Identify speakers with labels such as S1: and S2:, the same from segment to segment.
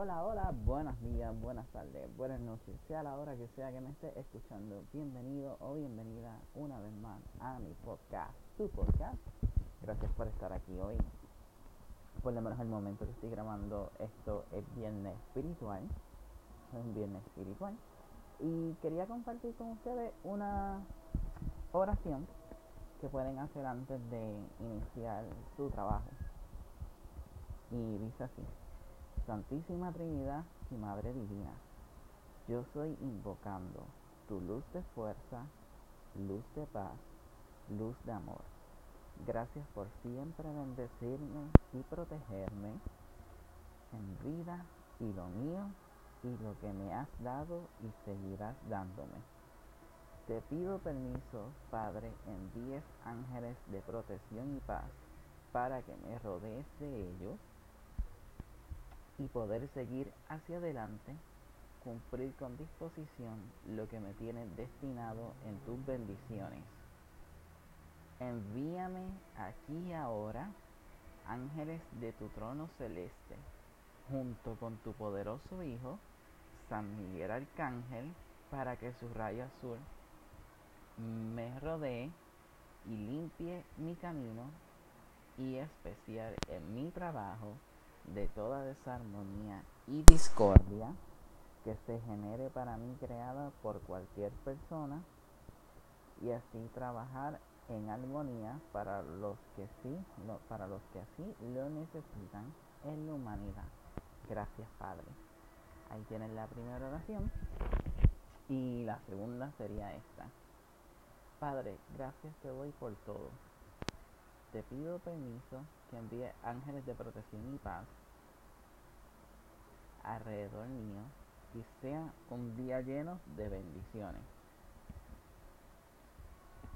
S1: Hola, hola, buenos días, buenas tardes, buenas noches, sea la hora que sea que me esté escuchando. Bienvenido o bienvenida una vez más a mi podcast, tu podcast. Gracias por estar aquí hoy. Por lo menos el momento que estoy grabando esto es viernes espiritual. Es un viernes espiritual. Y quería compartir con ustedes una oración que pueden hacer antes de iniciar su trabajo. Y dice así. Santísima Trinidad y Madre Divina, yo soy invocando tu luz de fuerza, luz de paz, luz de amor. Gracias por siempre bendecirme y protegerme en vida y lo mío y lo que me has dado y seguirás dándome. Te pido permiso, Padre, envíes ángeles de protección y paz para que me rodees de ellos y poder seguir hacia adelante, cumplir con disposición lo que me tiene destinado en tus bendiciones. Envíame aquí ahora ángeles de tu trono celeste, junto con tu poderoso Hijo, San Miguel Arcángel, para que su rayo azul me rodee y limpie mi camino y especial en mi trabajo de toda desarmonía y discordia que se genere para mí creada por cualquier persona y así trabajar en armonía para los que sí, para los que así lo necesitan en la humanidad. Gracias, Padre. Ahí tienen la primera oración. Y la segunda sería esta. Padre, gracias te doy por todo. Te pido permiso que envíe ángeles de protección y paz alrededor mío y sea un día lleno de bendiciones.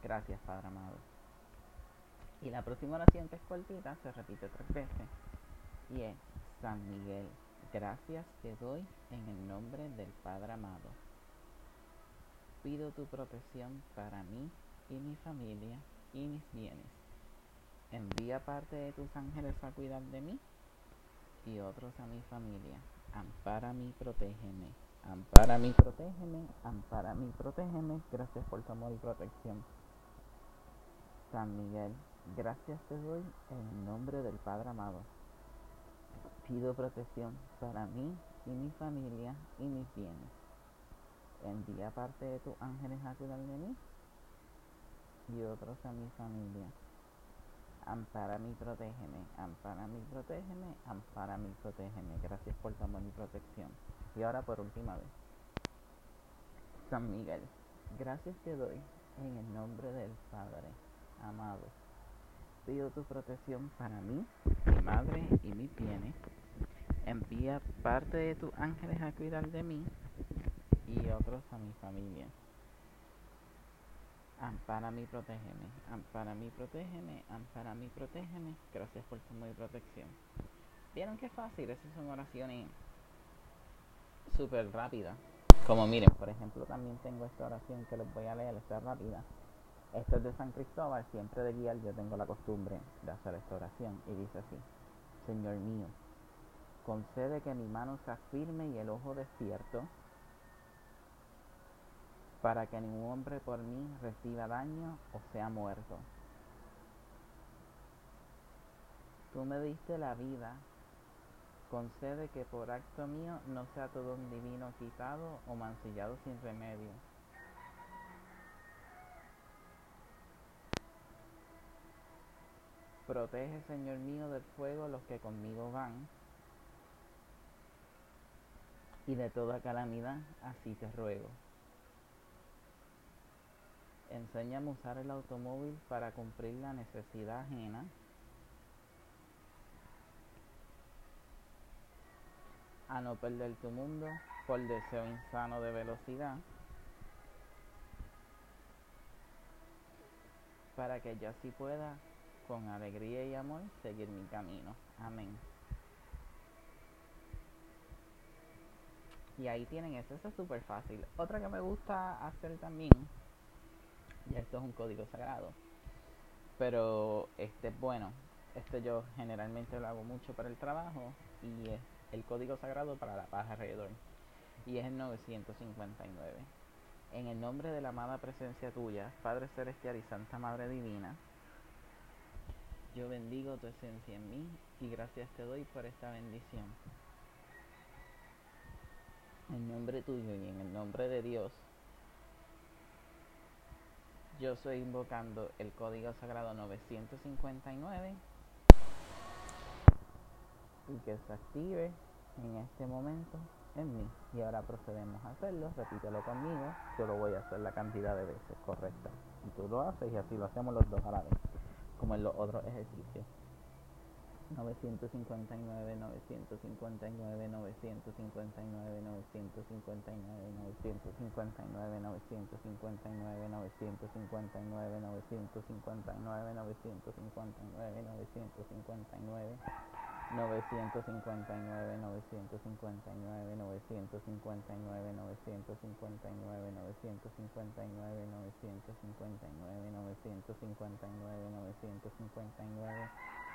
S1: Gracias, Padre amado. Y la próxima oración que es cortita se repite tres veces y es San Miguel, gracias te doy en el nombre del Padre amado. Pido tu protección para mí y mi familia y mis bienes. Envía parte de tus ángeles a cuidar de mí y otros a mi familia ampara mi, protégeme, ampara mi, protégeme, ampara mi, protégeme, gracias por tu amor y protección. San Miguel, gracias te doy en nombre del Padre amado. Pido protección para mí y mi familia y mis bienes. Envía parte de tus ángeles a cuidar de mí y otros a mi familia ampara mi, protégeme, ampara mi, protégeme, ampara mi, protégeme. Gracias por tu amor y protección. Y ahora por última vez. San Miguel, gracias te doy en el nombre del Padre amado. Pido tu protección para mí, mi madre y mis bienes. Envía parte de tus ángeles a cuidar de mí y otros a mi familia. Ampara mi, protégeme. Ampara mi, protégeme. Ampara mi, protégeme. Gracias por tu muy protección. ¿Vieron qué fácil? Esas son oraciones súper rápidas. Como miren, por ejemplo, también tengo esta oración que les voy a leer, esta rápida. Esta es de San Cristóbal, siempre de guiar yo tengo la costumbre de hacer esta oración. Y dice así, Señor mío, concede que mi mano sea firme y el ojo despierto para que ningún hombre por mí reciba daño o sea muerto. Tú me diste la vida, concede que por acto mío no sea todo un divino quitado o mancillado sin remedio. Protege, Señor mío, del fuego los que conmigo van, y de toda calamidad, así te ruego. Enséñame a usar el automóvil para cumplir la necesidad ajena. A no perder tu mundo por deseo insano de velocidad. Para que yo así pueda, con alegría y amor, seguir mi camino. Amén. Y ahí tienen eso, eso es súper fácil. Otra que me gusta hacer también ya esto es un código sagrado. Pero este bueno, este yo generalmente lo hago mucho para el trabajo y es el código sagrado para la paz alrededor. Y es el 959. En el nombre de la amada presencia tuya, Padre Celestial y Santa Madre Divina, yo bendigo tu esencia en mí y gracias te doy por esta bendición. En nombre tuyo y en el nombre de Dios, yo estoy invocando el código sagrado 959 y que se active en este momento en mí. Y ahora procedemos a hacerlo. Repítelo conmigo. Yo lo voy a hacer la cantidad de veces correcta. Y tú lo haces y así lo hacemos los dos a la vez, como en los otros ejercicios. 959, 959, 959, 959, 959, 959, 959, 959, 959, 959. 959, 959, 959, 959, 959, 959, 959, 959, 959, 959, 959, 959, 959, 959,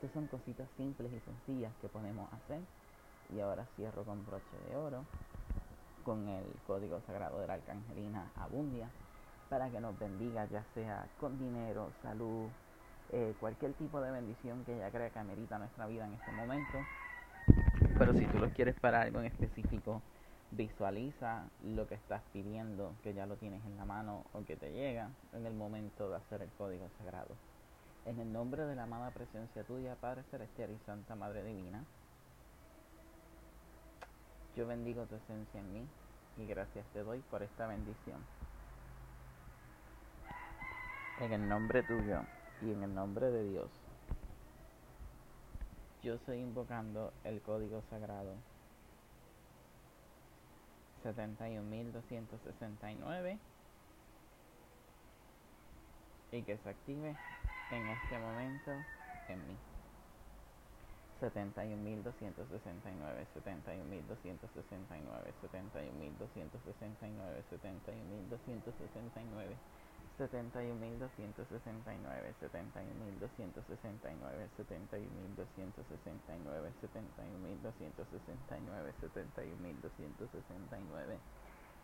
S1: Estas son cositas simples y sencillas que podemos hacer. Y ahora cierro con broche de oro con el código sagrado de la arcangelina Abundia para que nos bendiga ya sea con dinero, salud, eh, cualquier tipo de bendición que ella crea que amerita nuestra vida en este momento. Pero si tú lo quieres para algo en específico, visualiza lo que estás pidiendo, que ya lo tienes en la mano o que te llega en el momento de hacer el código sagrado. En el nombre de la amada presencia tuya, Padre Celestial y Santa Madre Divina, yo bendigo tu esencia en mí y gracias te doy por esta bendición. En el nombre tuyo y en el nombre de Dios, yo estoy invocando el código sagrado 71.269 y que se active en este momento en mí. 71.269, 71.269, 71.269, 71.269, 71.269, 71.269, 71.269, 71.269, 71.269, 71.269, 71.269, 71.269, 71.269, 71.269, 71.269, 71.269, 71.269, 71.269, 71.269,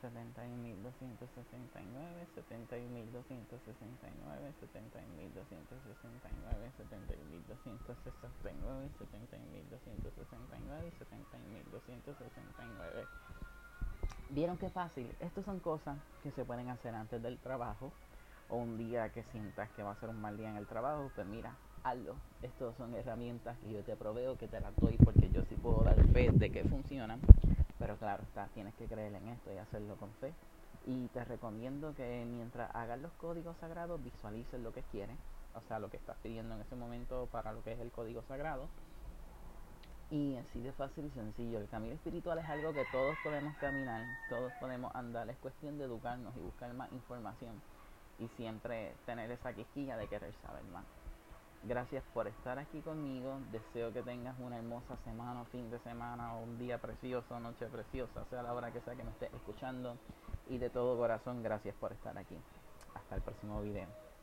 S1: 70 y 1269 70 y 1269 Vieron qué fácil. Estas son cosas que se pueden hacer antes del trabajo o un día que sientas que va a ser un mal día en el trabajo, pues mira, hazlo. Estas son herramientas que yo te proveo, que te las doy porque yo sí puedo dar fe de que funcionan. Pero claro, está, tienes que creer en esto y hacerlo con fe. Y te recomiendo que mientras hagas los códigos sagrados visualices lo que quieres, o sea, lo que estás pidiendo en ese momento para lo que es el código sagrado. Y así de fácil y sencillo. El camino espiritual es algo que todos podemos caminar, todos podemos andar. Es cuestión de educarnos y buscar más información. Y siempre tener esa quisquilla de querer saber más. Gracias por estar aquí conmigo. Deseo que tengas una hermosa semana, fin de semana, o un día precioso, noche preciosa, sea la hora que sea que me estés escuchando. Y de todo corazón, gracias por estar aquí. Hasta el próximo video.